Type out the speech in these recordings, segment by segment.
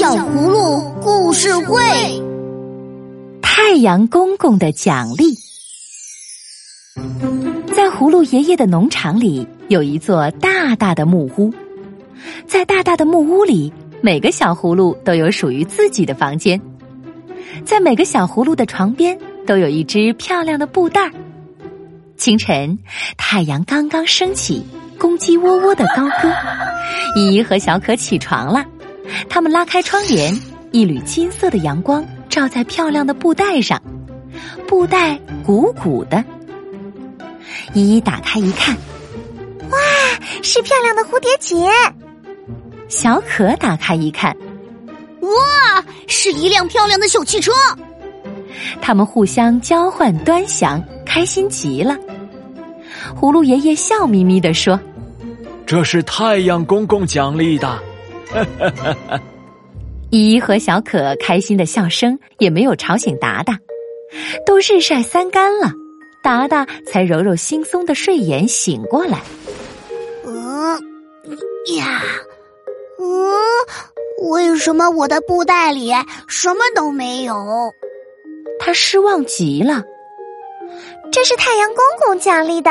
小葫芦故事会：太阳公公的奖励。在葫芦爷爷的农场里，有一座大大的木屋。在大大的木屋里，每个小葫芦都有属于自己的房间。在每个小葫芦的床边，都有一只漂亮的布袋儿。清晨，太阳刚刚升起，公鸡喔喔的高歌。依依和小可起床了，他们拉开窗帘，一缕金色的阳光照在漂亮的布袋上，布袋鼓鼓的。依依打开一看，哇，是漂亮的蝴蝶结。小可打开一看，哇，是一辆漂亮的小汽车。他们互相交换端详，开心极了。葫芦爷爷笑眯眯地说：“这是太阳公公奖励的。” 依依和小可开心的笑声也没有吵醒达达，都日晒三竿了，达达才揉揉惺忪的睡眼醒过来。嗯呀，嗯，为什么我的布袋里什么都没有？他失望极了。这是太阳公公奖励的。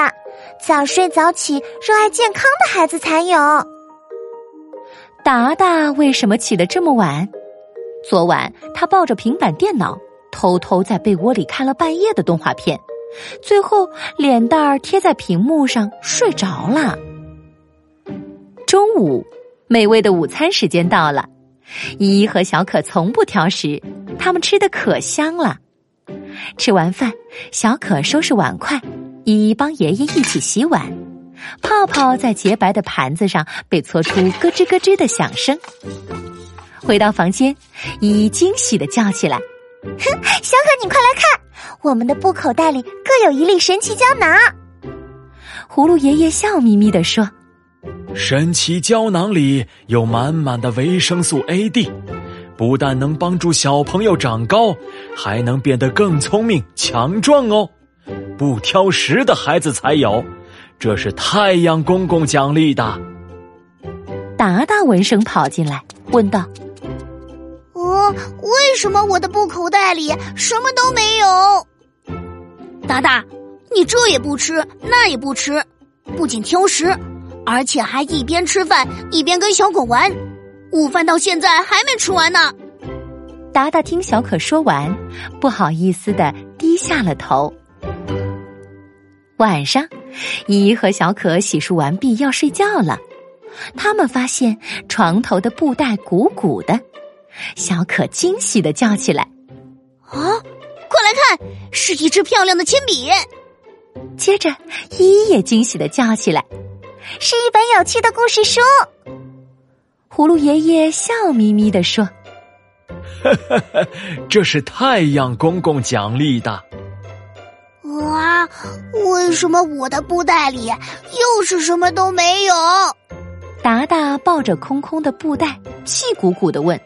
早睡早起、热爱健康的孩子才有。达达为什么起得这么晚？昨晚他抱着平板电脑，偷偷在被窝里看了半夜的动画片，最后脸蛋儿贴在屏幕上睡着了。中午，美味的午餐时间到了。依依和小可从不挑食，他们吃的可香了。吃完饭，小可收拾碗筷。依依帮爷爷一起洗碗，泡泡在洁白的盘子上被搓出咯吱咯吱的响声。回到房间，依依惊喜的叫起来：“哼，小可，你快来看，我们的布口袋里各有一粒神奇胶囊。”葫芦爷爷笑眯眯的说：“神奇胶囊里有满满的维生素 A、D，不但能帮助小朋友长高，还能变得更聪明、强壮哦。”不挑食的孩子才有，这是太阳公公奖励的。达达闻声跑进来，问道：“哦，为什么我的布口袋里什么都没有？”达达，你这也不吃，那也不吃，不仅挑食，而且还一边吃饭一边跟小狗玩，午饭到现在还没吃完呢。达达听小可说完，不好意思的低下了头。晚上，依依和小可洗漱完毕要睡觉了。他们发现床头的布袋鼓鼓的，小可惊喜的叫起来：“啊，快来看，是一支漂亮的铅笔！”接着，依依也惊喜的叫起来：“是一本有趣的故事书！”葫芦爷爷笑眯眯的说：“这是太阳公公奖励的。”哇，为什么我的布袋里又是什么都没有？达达抱着空空的布袋，气鼓鼓的问：“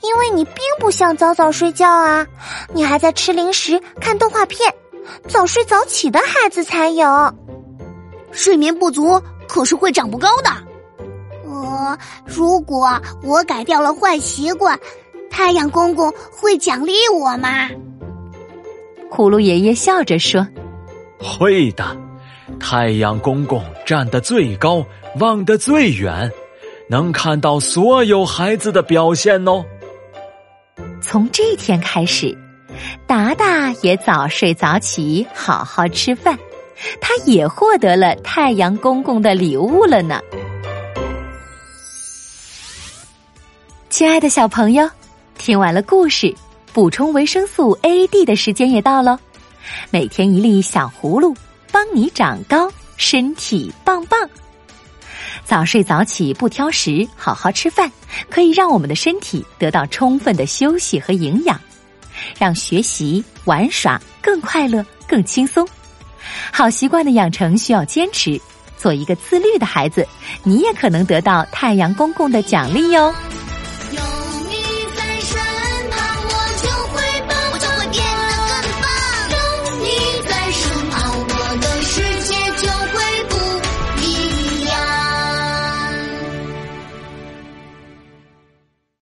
因为你并不想早早睡觉啊，你还在吃零食、看动画片。早睡早起的孩子才有。睡眠不足可是会长不高的。呃，如果我改掉了坏习惯，太阳公公会奖励我吗？”葫芦爷爷笑着说：“会的，太阳公公站得最高，望得最远，能看到所有孩子的表现哦。”从这天开始，达达也早睡早起，好好吃饭，他也获得了太阳公公的礼物了呢。亲爱的小朋友，听完了故事。补充维生素 A、D 的时间也到喽，每天一粒小葫芦，帮你长高，身体棒棒。早睡早起，不挑食，好好吃饭，可以让我们的身体得到充分的休息和营养，让学习玩耍更快乐、更轻松。好习惯的养成需要坚持，做一个自律的孩子，你也可能得到太阳公公的奖励哟。